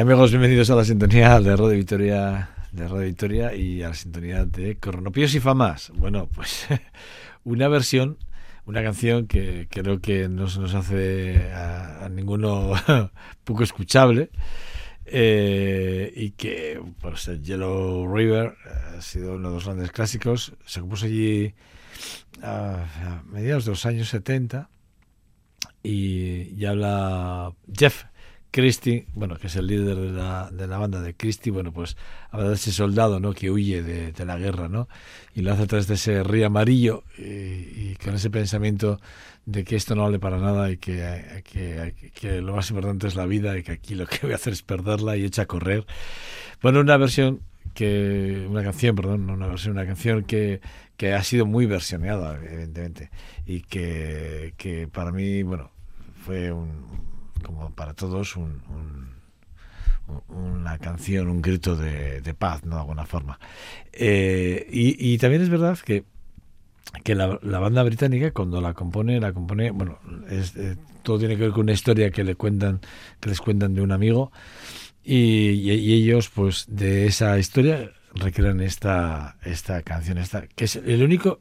Amigos, bienvenidos a la sintonía de Radio Victoria, de Radio Victoria y a la sintonía de Coronopios y Famas. Bueno, pues una versión, una canción que creo que no se nos hace a, ninguno poco escuchable. Eh, y que pues el Yellow River ha sido uno de los grandes clásicos. Se compuso allí a, mediados de los años 70 y, y habla Jeff Christie, bueno, que es el líder de la, de la banda de Christie, bueno, pues habla de ese soldado, ¿no? Que huye de, la guerra, ¿no? Y lo hace a través de ese río amarillo y, con ese pensamiento de que esto no vale para nada y que, que, lo más importante es la vida y que aquí lo que voy a hacer es perderla y echa a correr. Bueno, una versión que, una canción, perdón, no una versión, una canción que, que ha sido muy versioneada, evidentemente, y que, que para mí, bueno, fue un como para todos una canción, un grito de, paz, ¿no? De alguna forma. Eh, y, también es verdad que, que la, banda británica, cuando la compone, la compone, bueno, eh, todo tiene que ver con una historia que le cuentan, que les cuentan de un amigo, y, ellos, pues, de esa historia recrean esta, esta canción, esta, que es el único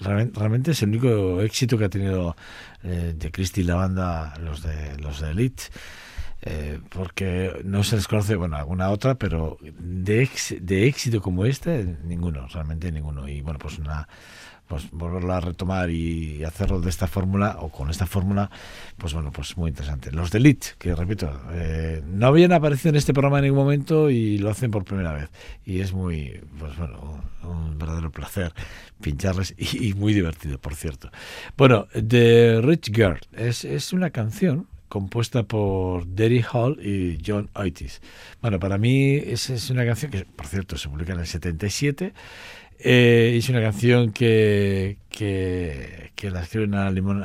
realmente es el único éxito que ha tenido eh, de Christie la banda, los de los de Elite. Eh, porque no se les conoce, bueno, alguna otra, pero de, de éxito como este, ninguno, realmente ninguno. Y bueno, pues una, pues volverla a retomar y hacerlo de esta fórmula o con esta fórmula, pues bueno, pues muy interesante. Los de Elite, que repito, eh, no habían aparecido en este programa en ningún momento y lo hacen por primera vez. Y es muy, pues bueno, un verdadero placer pincharles y, muy divertido, por cierto. Bueno, The Rich Girl es, es una canción compuesta por Derry Hall y John Oitis. Bueno, para mí es, es una canción que, por cierto, se publica en el 77 eh, es una canción que, que, que la escriben a limón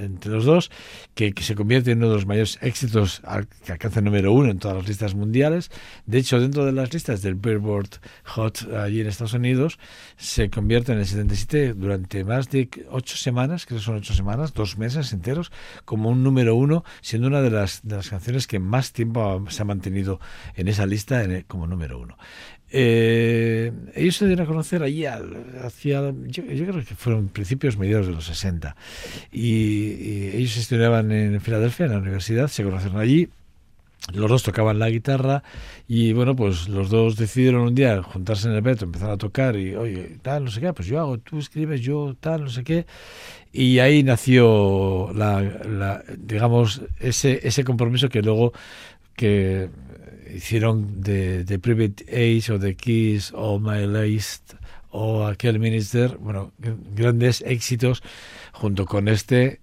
entre los dos, que, se convierte en uno de los mayores éxitos que alcanza el número uno en todas las listas mundiales. De hecho, dentro de las listas del Billboard Hot allí en Estados Unidos, se convierte en el 77 durante más de ocho semanas, creo que son ocho semanas, dos meses enteros, como un número uno, siendo una de las, de las canciones que más tiempo se ha mantenido en esa lista como número uno. Eh, ellos se dieron a conocer allí hacia, yo, creo que fueron principios, mediados de los 60. Y, ellos estudiaban en Filadelfia, en la universidad, se conocieron allí. Los dos tocaban la guitarra y bueno, pues los dos decidieron un día juntarse en el metro, empezar a tocar y oye, tal, no sé qué, pues yo hago, tú escribes, yo tal, no sé qué. Y ahí nació la, digamos, ese, ese compromiso que luego que hicieron de, Private Age o The Kiss o My List o aquel Minister, bueno, grandes éxitos junto con este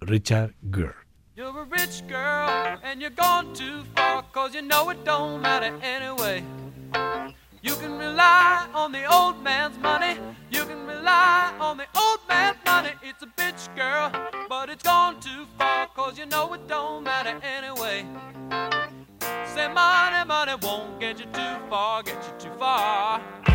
Richard Gere. You're a rich girl and you're gone too far cause you know it don't matter anyway. You can rely on the old man's money. You can rely on the old man's money. It's a bitch girl, but it's gone too far cause you know it don't matter anyway. Say money, money won't get you too far, get you too far.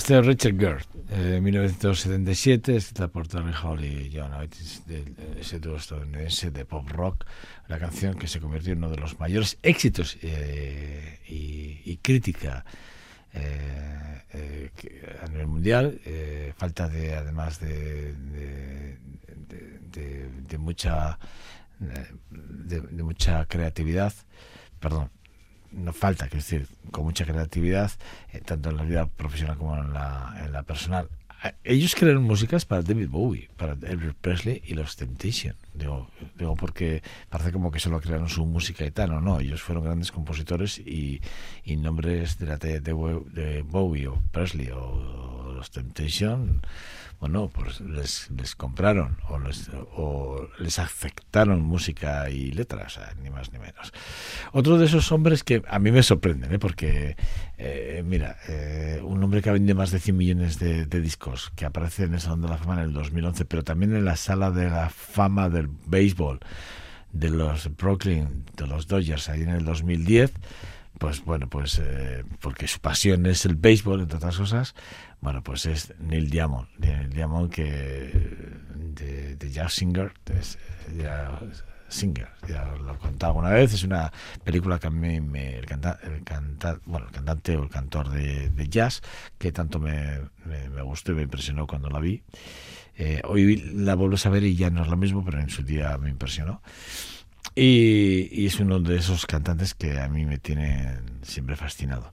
Este es Richard Gere, eh, 1977, escrita por Terry Hall y John Oates, de, ese dúo estadounidense de pop rock, la canción que se convirtió en uno de los mayores éxitos eh, y, crítica eh, eh, a nivel mundial. falta de, además de, de mucha de mucha creatividad, perdón, no falta, que decir, con mucha creatividad, eh, tanto en la vida profesional como en la, personal. Ellos crearon músicas para David Bowie, para Elvis Presley y los Temptation. Digo, digo porque parece como que solo crearon su música y tal, o no, ellos fueron grandes compositores y, nombres de la de Bowie o Presley o los Temptation bueno, pues les, compraron o les, o les música y letras, ni más ni menos. Otro de esos hombres que a mí me sorprenden, ¿eh? porque, eh, mira, eh, un hombre que ha vendido más de 100 millones de, discos, que aparece en el Salón de la Fama en el 2011, pero también en la Sala de la Fama del Béisbol de los Brooklyn, de los Dodgers, ahí en el 2010, pues bueno, pues porque su pasión es el béisbol, entre otras cosas, bueno, pues es Neil Diamond, Neil Diamond que de, de Jazz Singer, ya, Singer, ya lo he contado alguna vez, es una película que a mí me, el, canta, el, bueno, el cantante o el cantor de, jazz que tanto me, me, gustó y me impresionó cuando la vi. Eh, hoy la vuelvo a ver y ya no es lo mismo, pero en su día me impresionó. y, es uno de esos cantantes que a mí me tienen siempre fascinado.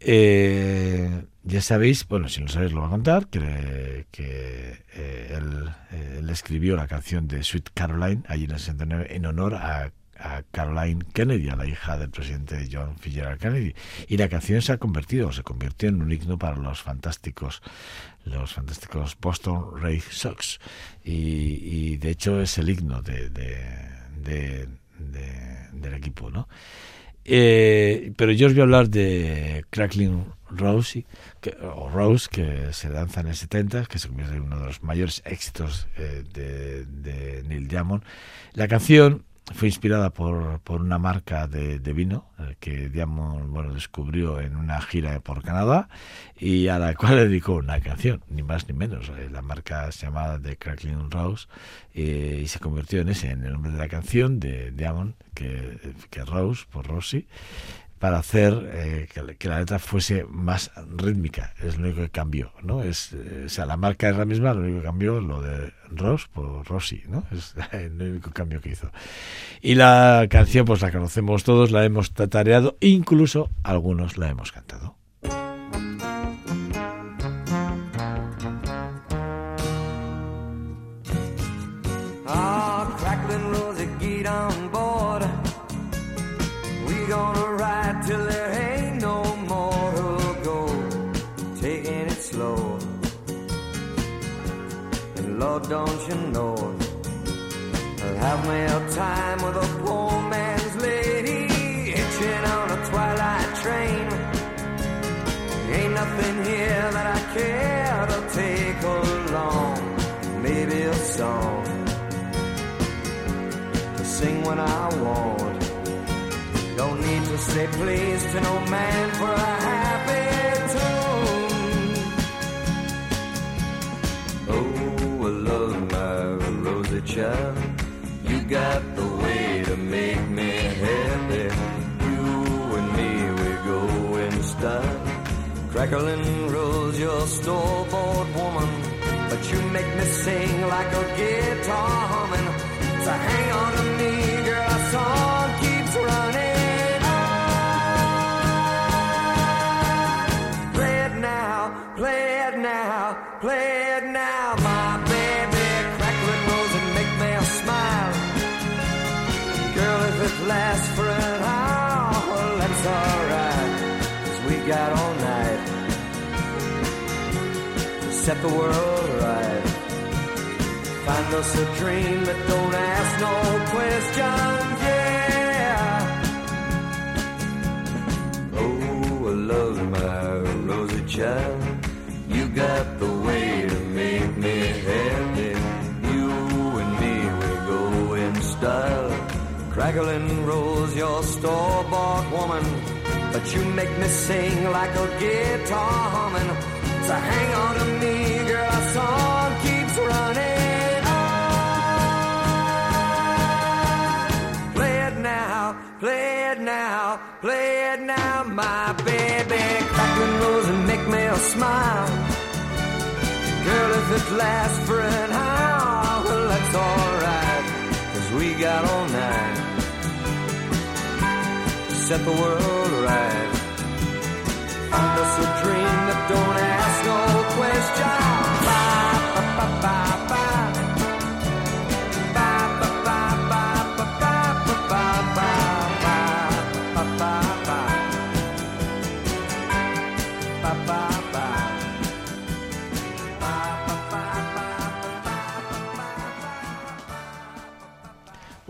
Eh, ya sabéis, bueno, si no sabéis lo voy a contar, que, que eh, él, escribió la canción de Sweet Caroline allí en el 69 en honor a, Caroline Kennedy, a la hija del presidente John Fitzgerald Kennedy. Y la canción se ha convertido, se convirtió en un himno para los fantásticos, los fantásticos Boston Red Sox. Y, de hecho es el himno de, del equipo, ¿no? Eh, pero yo os voy a hablar de Crackling Rose, que, o Rose, que se lanza en el 70, que se convierte en uno de los mayores éxitos eh, de, de, Neil Diamond. La canción fue inspirada por, por una marca de, vino eh, que Diamond bueno, descubrió en una gira por Canadá y a la cual dedicó una canción, ni más ni menos. Eh, la marca se llamaba The Crackling Rose y se convirtió en ese, en el nombre de la canción de Diamond, que, que Rose, por Rosie para hacer eh, que, la letra fuese más rítmica. Es lo único que cambió, ¿no? Es, eh, o sea, la marca es la misma, lo único que cambió lo de Ross por Rossi, ¿no? Es el único cambio que hizo. Y la canción, pues la conocemos todos, la hemos tatareado, incluso algunos la hemos cantado. Don't you know? I'll have me a time with a poor man's lady, hitching on a twilight train. Ain't nothing here that I care to take along. Maybe a song to sing when I want. Don't need to say please to no man for a happy got the way to make me happy. You and me, we go in style. Crackling rolls your store-bought woman, but you make me sing like a guitar humming. So hang on to me, girl, set the world right. Find us a dream that don't ask no questions, yeah. Oh, I love my rosy child, you got the way to make me happy. You and me, we go in style Crackling rolls your store-bought woman, but you make me sing like a guitar humming. So hang on to me, girl, our song keeps running on. Play it now, play it now, play it now, my baby. Crackling rolls and make me a smile. Girl, if it lasts for an hour, well, that's alright, cause we got all night to set the world right. Find us a dream that don't ask no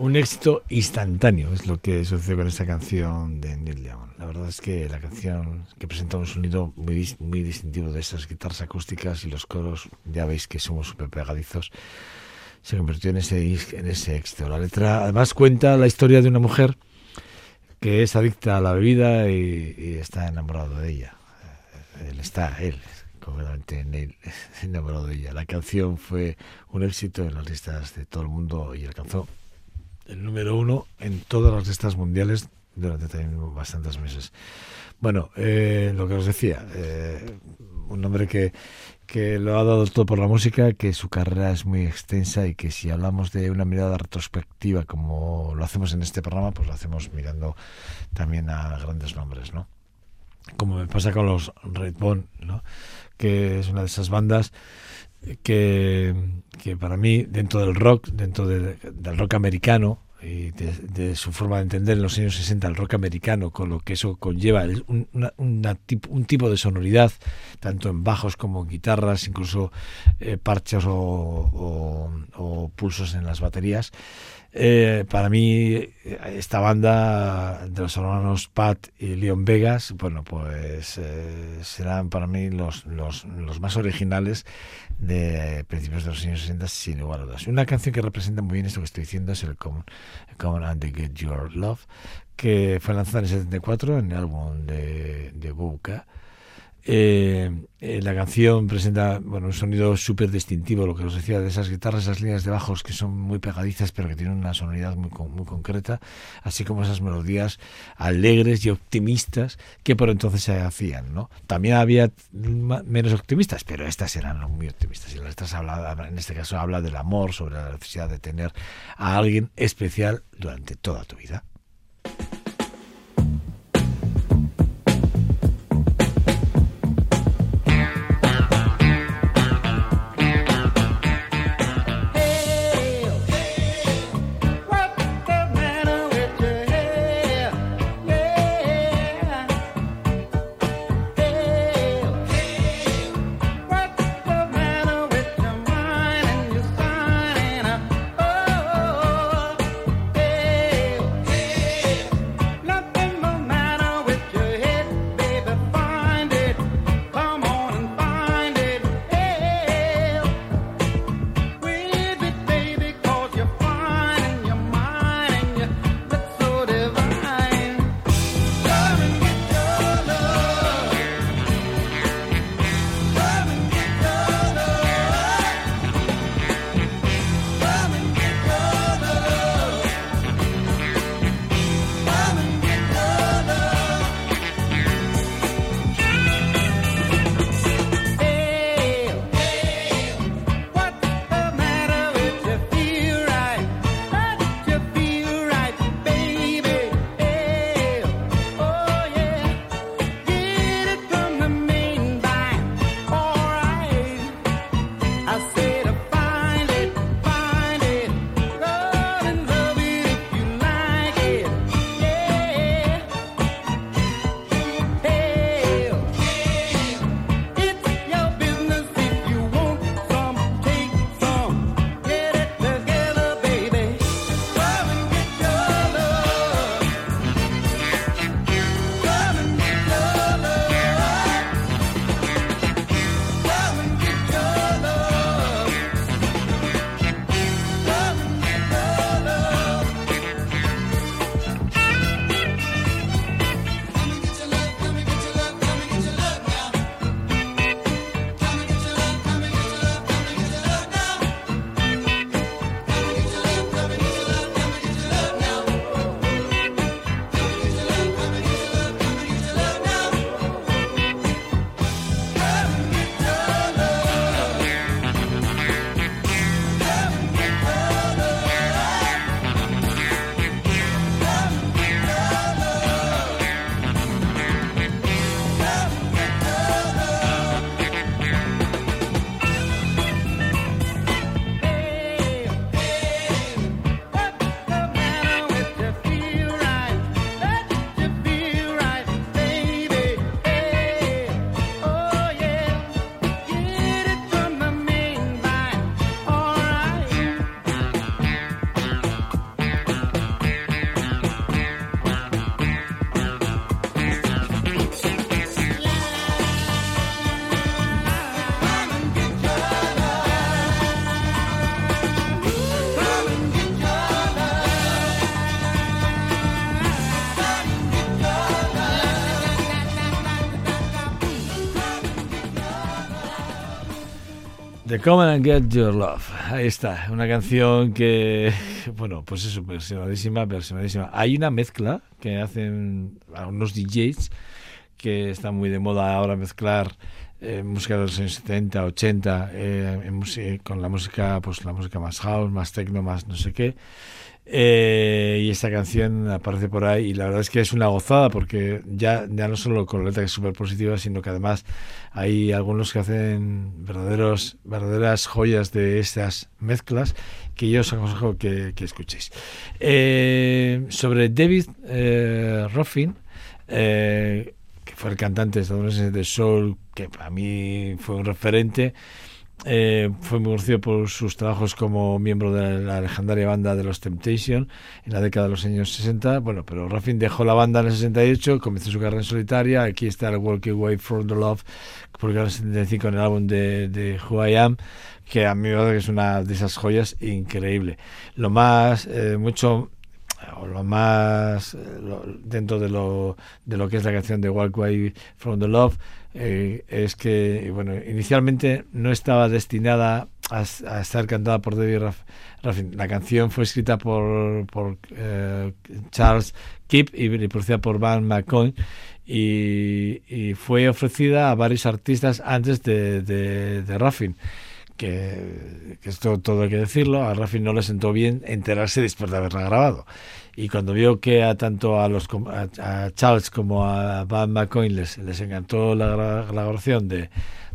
un éxito instantáneo, es lo que sucede con esta canción de Neil Diamond. La verdad es que la canción que presenta un sonido muy, muy distintivo de esas guitarras acústicas y los coros, ya veis que somos súper pegadizos, se convirtió en ese, en ese éxito. La letra además cuenta la historia de una mujer que es adicta a la bebida y, está enamorado de ella. Él está, él, completamente enamorado de ella. La canción fue un éxito en las listas de todo el mundo y alcanzó el número uno en todas las listas mundiales durante también bastantes meses. Bueno, eh, lo que os decía, eh, un hombre que, que lo ha dado todo por la música, que su carrera es muy extensa y que si hablamos de una mirada retrospectiva como lo hacemos en este programa, pues lo hacemos mirando también a grandes nombres, ¿no? Como me pasa con los Redbone, ¿no? Que es una de esas bandas que, que para mí, dentro del rock, dentro del rock americano, y de, su forma de entender en los años 60 el rock americano, con lo que eso conlleva, un, un tipo de sonoridad, tanto en bajos como en guitarras, incluso eh, parches o, o, pulsos en las baterías, eh, para mí, esta banda de los hermanos Pat y Leon Vegas, bueno, pues eh, serán para mí los, los, más originales de principios de los años 60, sin lugar a dudas. Una canción que representa muy bien esto que estoy diciendo es el Common, Common and the Get Your Love, que fue lanzada en el 74 en el álbum de, de eh, eh, la canción presenta bueno, un sonido súper distintivo, lo que os decía, de esas guitarras, esas líneas de bajos que son muy pegadizas, pero que tienen una sonoridad muy, muy concreta, así como esas melodías alegres y optimistas que por entonces se hacían. ¿no? También había menos optimistas, pero estas eran muy optimistas. Y estas habla, en este caso habla del amor, sobre la necesidad de tener a alguien especial durante toda tu vida. Come and Get Your Love. Ahí está, una canción que, bueno, pues es versionadísima, versionadísima. Hay una mezcla que hacen algunos DJs que está muy de moda ahora mezclar eh, música de los años 70, 80, eh, con la música, pues la música más house, más techno, más no sé qué. Eh, y esta canción aparece por ahí y la verdad es que es una gozada porque ya, ya no solo con la letra que es súper positiva, sino que además hay algunos que hacen verdaderos, verdaderas joyas de estas mezclas que yo os aconsejo que, que escuchéis. Eh, sobre David eh, Ruffin, eh, que fue el cantante estadounidense de soul, que para mí fue un referente, eh, fue muy conocido por sus trabajos como miembro de la legendaria banda de los Temptation en la década de los años 60. Bueno, pero Ruffin dejó la banda en el 68, comenzó su carrera en solitaria. Aquí está el Walking Away from the Love, publicado en el 75 en el álbum de, Who I Am, que a mí me parece que es una de esas joyas increíble. Lo más, eh, mucho o lo más eh, dentro de lo, de lo que es la canción de Walk Away from the Love eh, es que bueno inicialmente no estaba destinada a, a estar cantada por David Ruffin. La canción fue escrita por, por eh, Charles Kipp y, producida por Van McCoy y, fue ofrecida a varios artistas antes de, de, que, que esto todo hay que decirlo, a Rafi no le sentó bien enterarse después de haberla grabado. Y cuando vio que a tanto a los a, Charles como a Van McCoy les, les encantó la, la grabación de,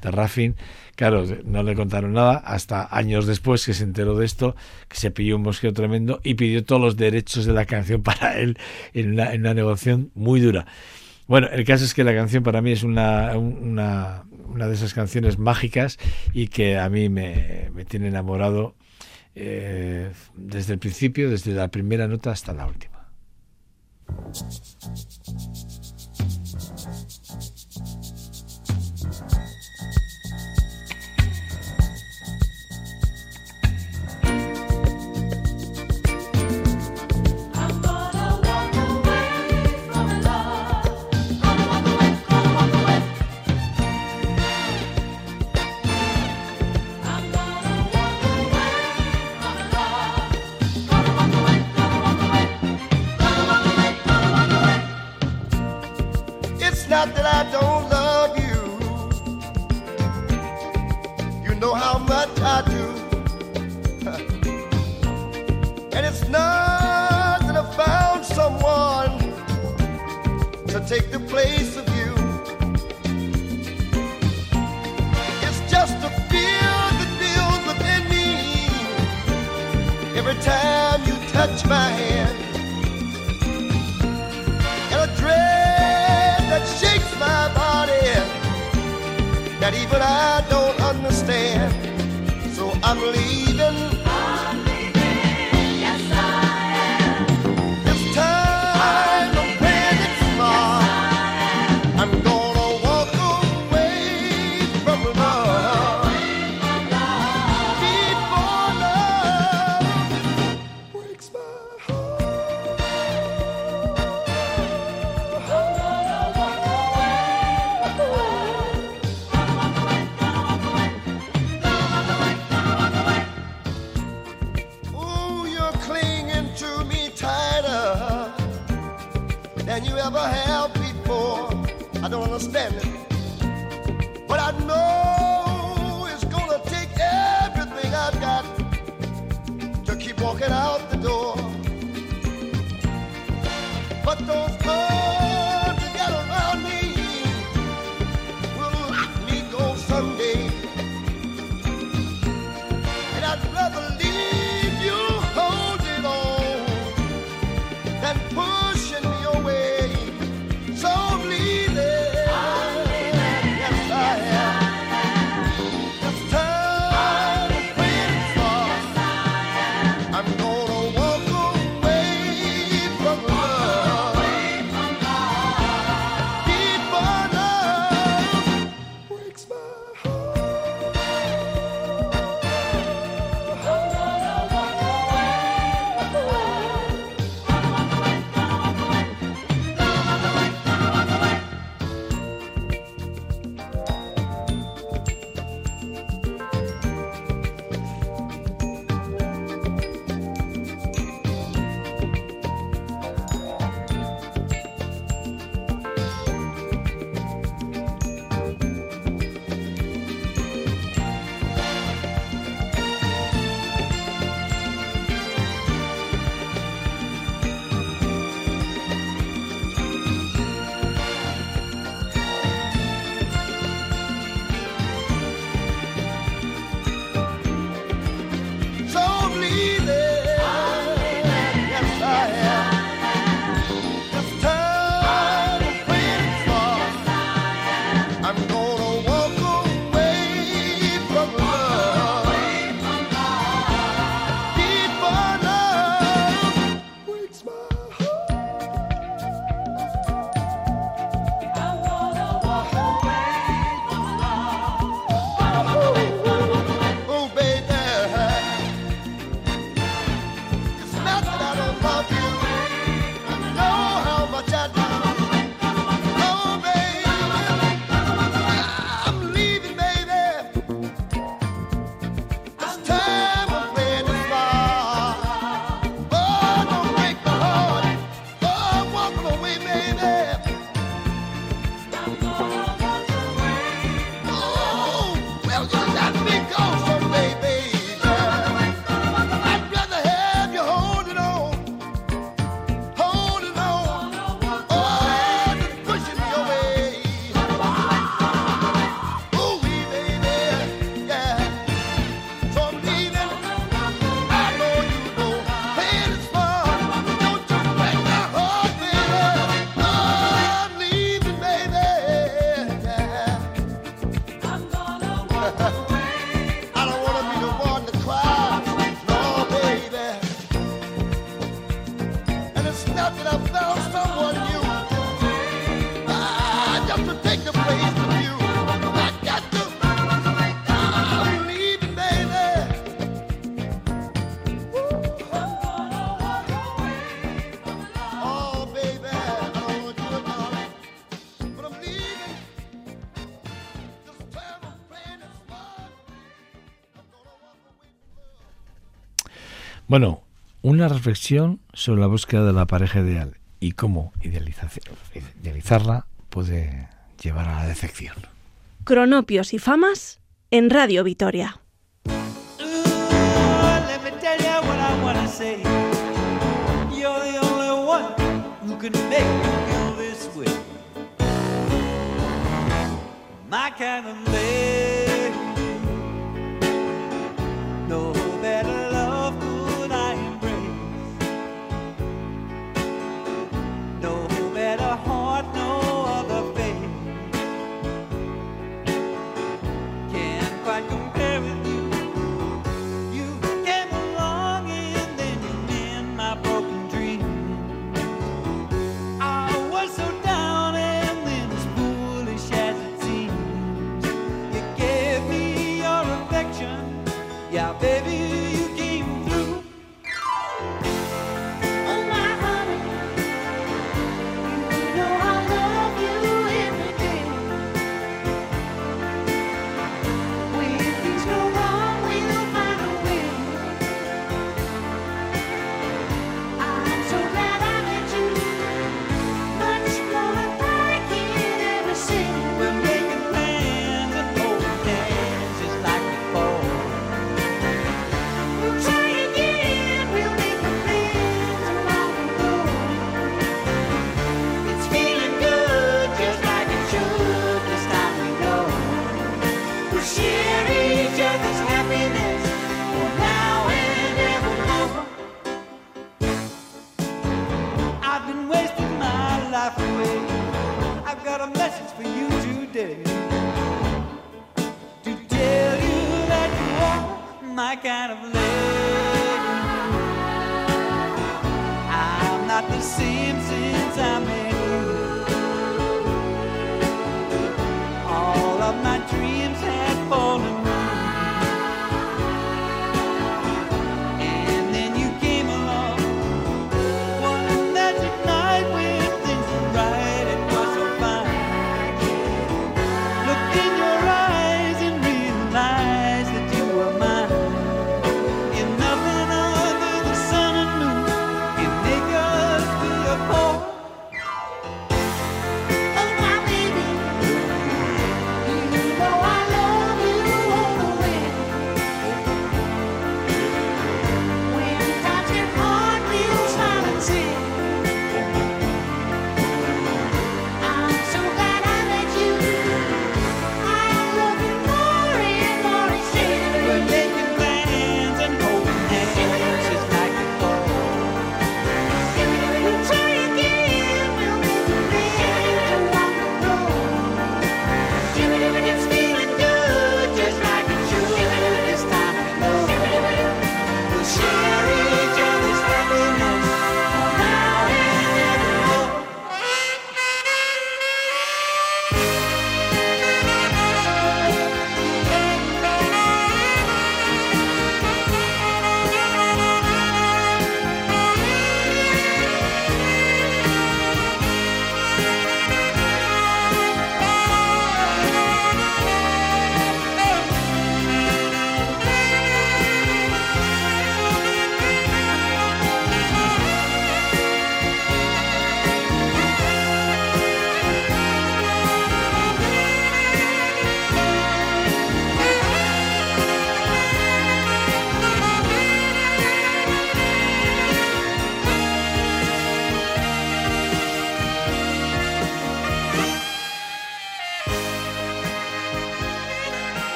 de Raffin, claro, no le contaron nada hasta años después que se enteró de esto, que se pilló un mosqueo tremendo y pidió todos los derechos de la canción para él en una, en una negociación muy dura. Bueno, el caso es que la canción para mí es una, una, una de esas canciones mágicas y que a mí me, me tiene enamorado eh, desde el principio, desde la primera nota hasta la última. Walking out the door. Bueno, una reflexión sobre la búsqueda de la pareja ideal y cómo idealizarla puede llevar a la decepción. Cronopios y famas en Radio Vitoria.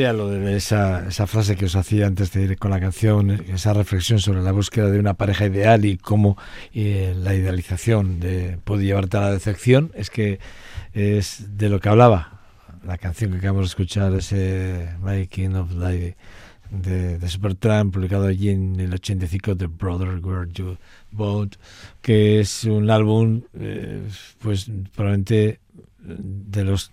Decía lo de esa, esa frase que os hacía antes de ir con la canción, esa reflexión sobre la búsqueda de una pareja ideal y cómo eh, la idealización de, puede llevarte a la decepción, es que es de lo que hablaba. La canción que acabamos de escuchar, ese Making of Life de, de Supertramp, publicado allí en el 85 de Brother Where You Boat, que es un álbum, eh, pues probablemente de los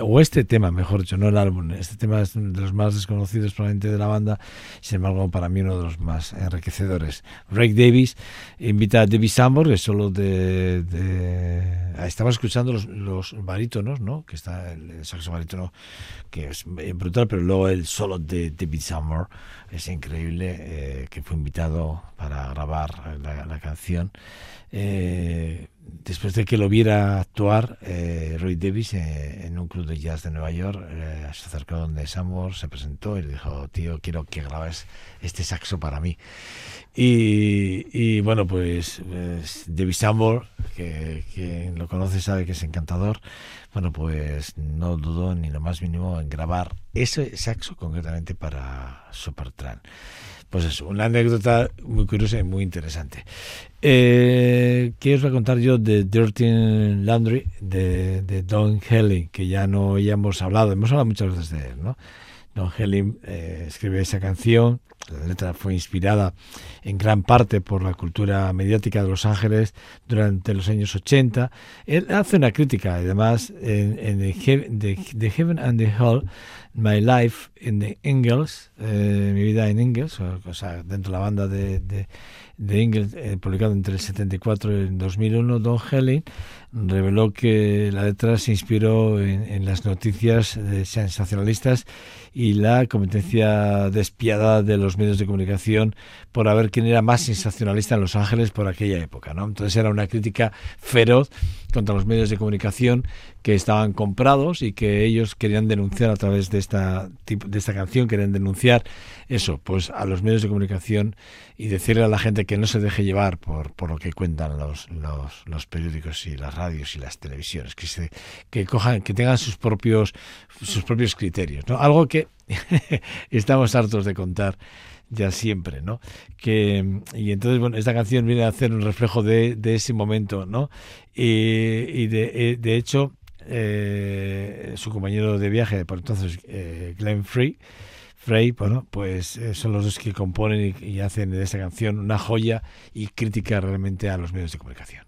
o este tema mejor dicho no el álbum este tema es de los más desconocidos probablemente de la banda sin embargo para mí uno de los más enriquecedores. Ray Davis invita a David Sambor que solo de, de estamos escuchando los, barítonos no que está el, saxo barítono que es brutal pero luego el solo de David Sambor es increíble eh, que fue invitado para grabar la, canción. Eh, después de que lo viera actuar, eh, Roy Davis eh, en un club de jazz de Nueva York eh, se acercó donde Samor, se presentó y le dijo, tío, quiero que grabes este saxo para mí. Y, bueno, pues, pues David Samor, que quien lo conoce sabe que es encantador, bueno, pues no dudó ni lo más mínimo en grabar ese saxo concretamente para Supertramp pues es una anécdota muy curiosa y muy interesante. Eh, ¿Qué os voy a contar yo de Dirty Laundry de, Don Helling, que ya no ya hemos hablado, hemos hablado muchas veces de él, ¿no? Don Helling eh, escribió esa canción, la letra fue inspirada en gran parte por la cultura mediática de Los Ángeles durante los años 80. Él hace una crítica, además, en, the, Heaven and the Hell, My Life in the Engels, eh, mi vida en Engels, o, sea, dentro de la banda de, de, de eh, publicado entre el 74 y el 2001, Don Helling reveló que la letra se inspiró en, en las noticias eh, sensacionalistas y la competencia despiadada de los medios de comunicación por a ver quién era más sensacionalista en Los Ángeles por aquella época. ¿no? Entonces era una crítica feroz contra los medios de comunicación que estaban comprados y que ellos querían denunciar a través de esta, de esta canción, querían denunciar eso, pues a los medios de comunicación y decirle a la gente que no se deje llevar por, por lo que cuentan los, los, los periódicos y las radios y las televisiones, que se, que cojan, que tengan sus propios sus propios criterios, ¿no? Algo que estamos hartos de contar ya siempre, ¿no? Que, y entonces, bueno, esta canción viene a hacer un reflejo de, de ese momento, ¿no? Y, y de, de, hecho, eh, su compañero de viaje, por entonces, eh, Glenn Frey, Frey, bueno, pues eh, son los dos que componen y, y hacen de esta canción una joya y crítica realmente a los medios de comunicación.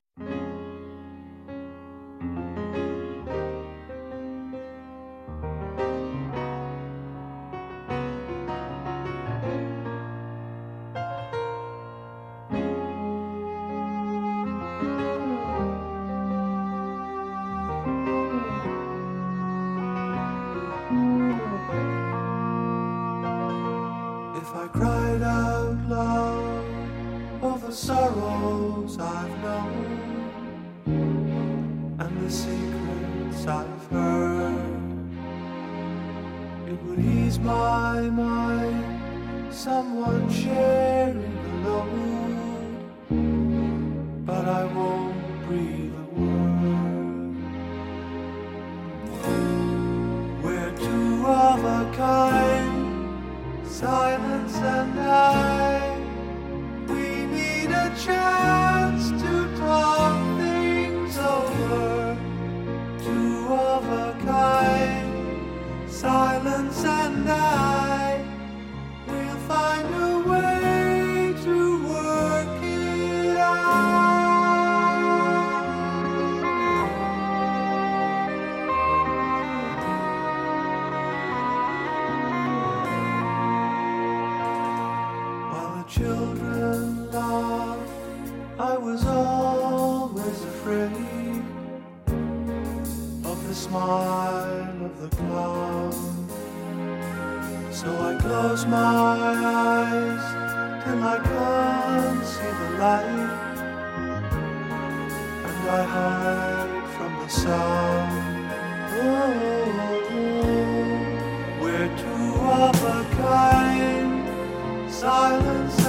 the sorrows I've known and the secrets I've heard. It would ease my mind, someone shared. close my eyes till I can't see the light, and I hide from the sound. Oh, we're two of a kind, silence.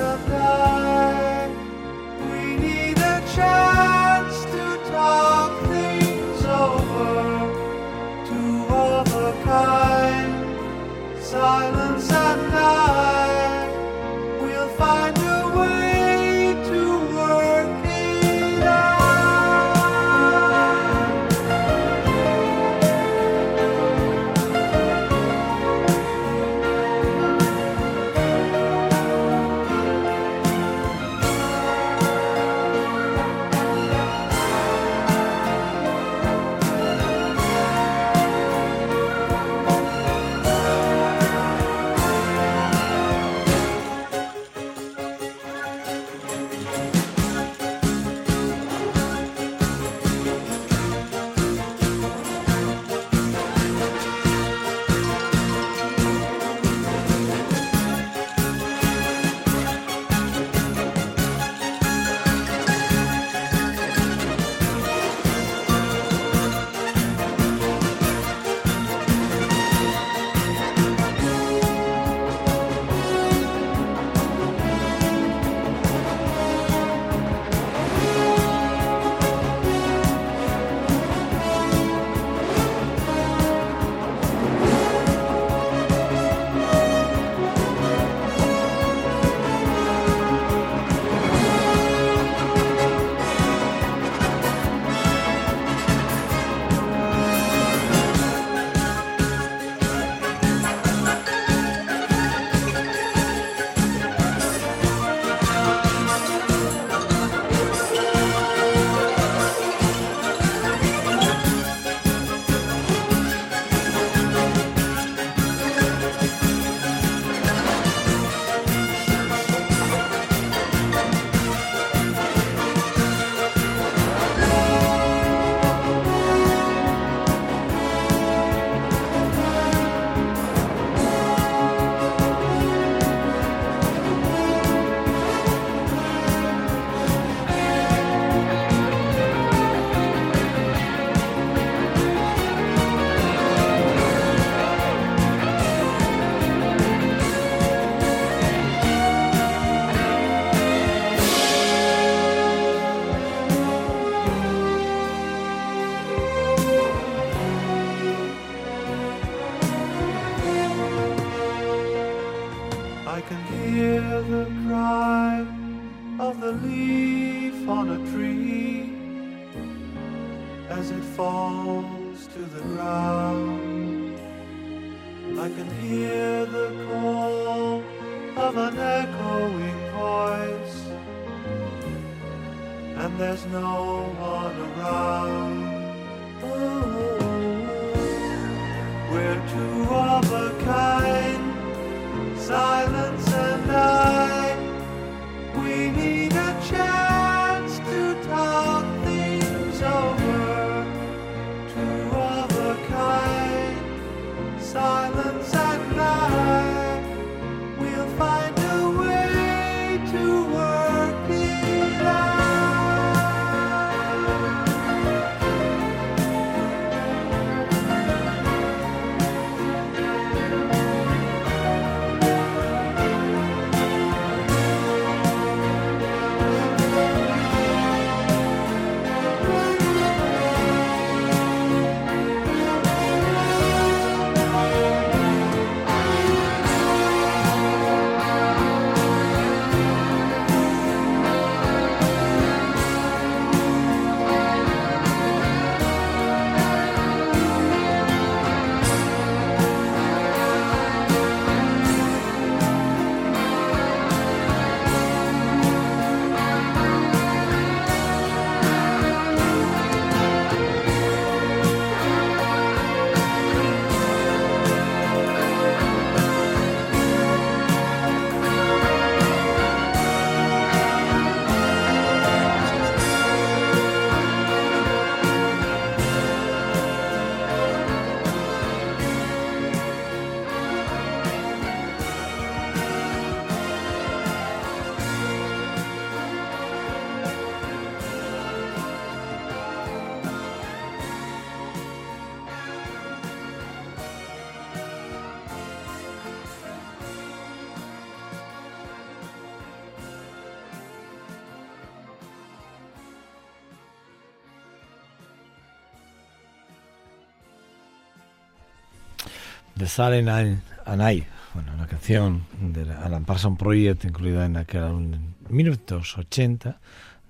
The Silent and I, bueno, na canción de Alan Parsons Project incluída en aquel álbum en 1980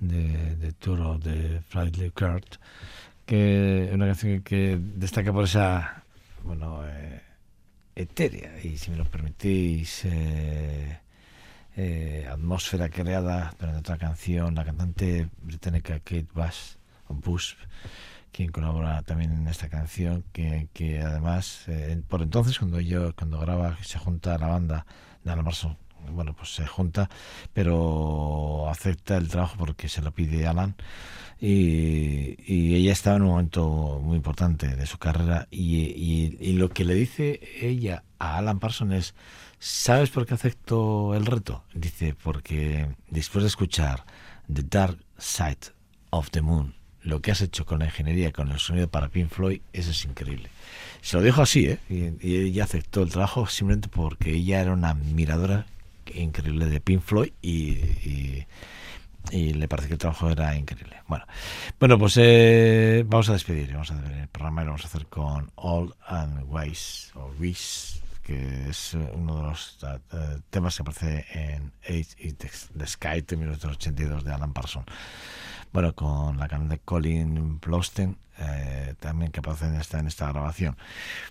de, de Tour de Friday Kurt que é unha canción que destaca por esa bueno, eh, etérea e se me lo permitís eh, eh, atmósfera creada durante otra outra canción la cantante británica Kate Bush, Bush quien colabora también en esta canción, que, que además, eh, por entonces, cuando yo, cuando graba, se junta la banda de Alan Parsons, bueno, pues se junta, pero acepta el trabajo porque se lo pide Alan. Y, y ella estaba en un momento muy importante de su carrera y, y- y lo que le dice ella a Alan Parsons es, ¿sabes por qué acepto el reto? Dice, porque después de escuchar The Dark Side of the Moon, lo que has hecho con la ingeniería, con el sonido para Pink Floyd, eso es increíble. Se lo dijo así, ¿eh? Y, ella aceptó el trabajo simplemente porque ella era una admiradora increíble de Pink Floyd y, le parece que el trabajo era increíble. Bueno, bueno pues eh, vamos a despedir, vamos a hacer el programa y lo vamos a hacer con All and Wise, o Wish, que es uno de los eh, temas que aparece en Age the the Sky de 1982 de Alan Parsons bueno, con la canción de Colin Blausten, eh, también que aparece en esta, en esta grabación.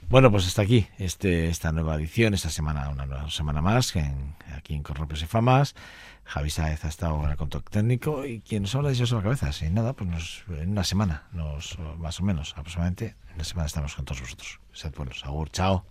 Bueno, pues hasta aquí este, esta nueva edición, esta semana, una nueva semana más, en- aquí en Corropios y Famas. Javi Sáez ha estado en el control técnico y quien nos habla de eso la cabeza. Sin nada, pues nos, en una semana, nos, más o menos, aproximadamente, en una semana estamos con todos vosotros. Sed buenos. Agur, chao.